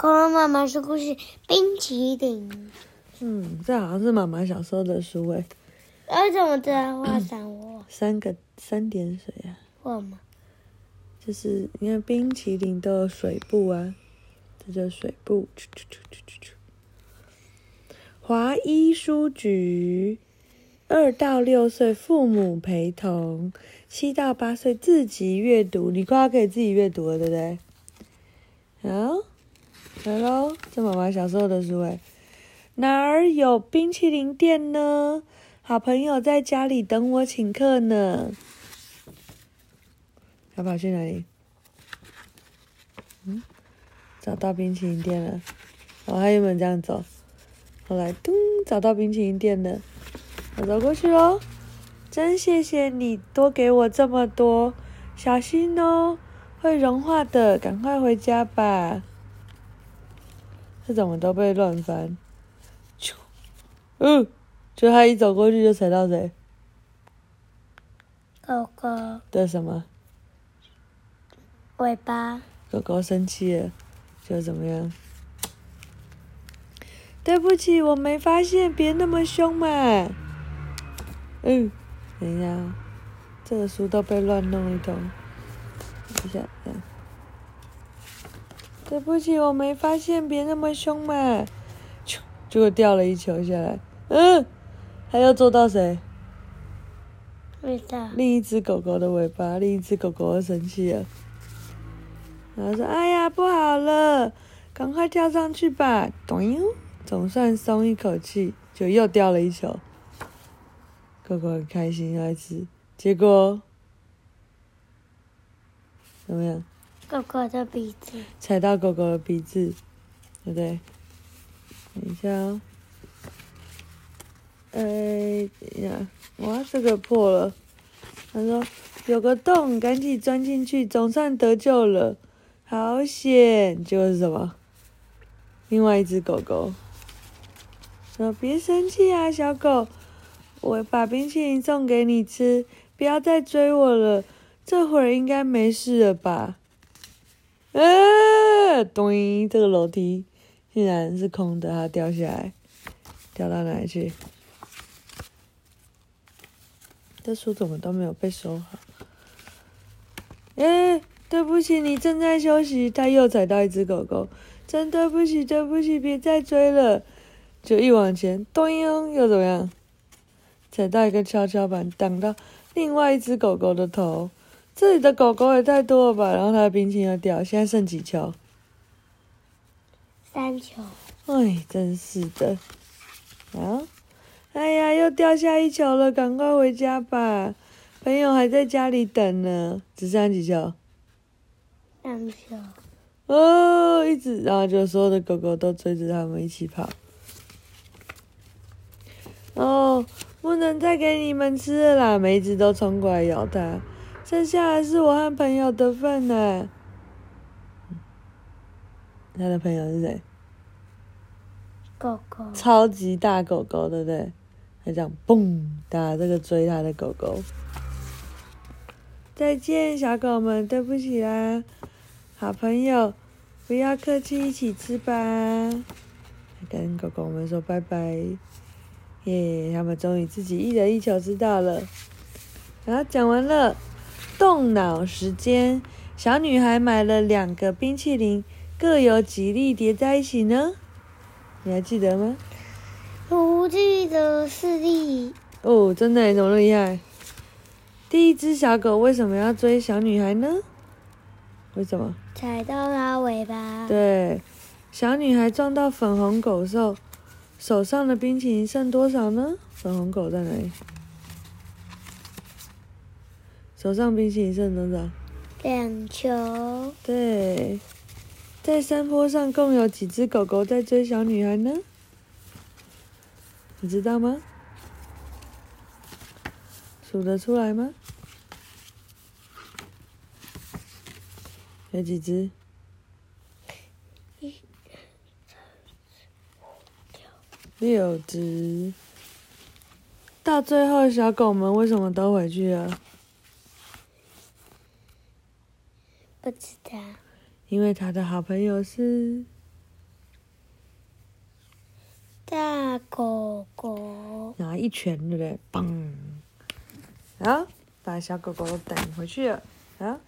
恐龙妈妈说故事冰淇淋。嗯，这好像是妈妈小时候的书诶。为什么知道画上我？三个三点水啊，画吗？就是你看冰淇淋都有水布啊，这叫水布。华一书局，二到六岁父母陪同，七到八岁自己阅读。你快要可以自己阅读了，对不对？来喽，这妈妈小时候的书诶。哪儿有冰淇淋店呢？好朋友在家里等我请客呢。他跑去哪里？嗯，找到冰淇淋店了。哦，他原本这样走，后来咚，找到冰淇淋店了。我走过去喽。真谢谢你多给我这么多，小心哦，会融化的，赶快回家吧。这怎么都被乱翻？就，嗯，就他一走过去就踩到谁狗狗的什么？尾巴。狗狗生气了，就怎么样？对不起，我没发现，别那么凶嘛。嗯，等一下哦，这个书都被乱弄一通。等一下，嗯。对不起，我没发现，别那么凶嘛。就，结果掉了一球下来。嗯，还要做到谁？味道。另一只狗狗的尾巴，另一只狗狗又生气了。然后说：“哎呀，不好了，赶快跳上去吧！”咚，总算松一口气，就又掉了一球。狗狗很开心要吃，结果怎么样？狗狗的鼻子。踩到狗狗的鼻子，对不对？等一下哦。哎，等一下，哇，这个破了。他说有个洞，赶紧钻进去，总算得救了。好险！就是什么？另外一只狗狗说：“别生气啊，小狗，我把冰淇淋送给你吃，不要再追我了。这会儿应该没事了吧？”啊！咚！这个楼梯竟然是空的，它掉下来，掉到哪里去？这书怎么都没有被收好？哎！对不起，你正在休息。他又踩到一只狗狗，真对不起，对不起，别再追了。就一往前，咚！又怎么样？踩到一个跷跷板，挡到另外一只狗狗的头。这里的狗狗也太多了吧？然后它的冰淇淋要掉，现在剩几球？三球。哎，真是的。啊！哎呀，又掉下一球了，赶快回家吧。朋友还在家里等呢。只剩几球？两球。哦，一直，然后就所有的狗狗都追着他们一起跑。哦，不能再给你们吃了啦！每一只都冲过来咬它，剩下的是我和朋友的份呢。他的朋友是谁？狗狗。超级大狗狗，对不对？他这样嘣打这个追他的狗狗。再见，小狗们，对不起啦。好朋友，不要客气，一起吃吧。跟狗狗们说拜拜，耶！他们终于自己一人一球知道了。然后讲完了，动脑时间。小女孩买了两个冰淇淋，各有几粒叠在一起呢？你还记得吗？我记得四粒。哦，真的，怎么那么厉害？第一只小狗为什么要追小女孩呢？为什么？踩到它尾巴。对，小女孩撞到粉红狗兽，手上的冰淇淋剩多少呢？粉红狗在哪里？手上冰淇淋剩多少？两球。对，在山坡上共有几只狗狗在追小女孩呢？你知道吗？数得出来吗？有几只？六只。到最后，小狗们为什么都回去了？不知道。因为他的好朋友是大狗狗。然后一拳对不对？嘣！啊，把小狗狗都回去了。啊。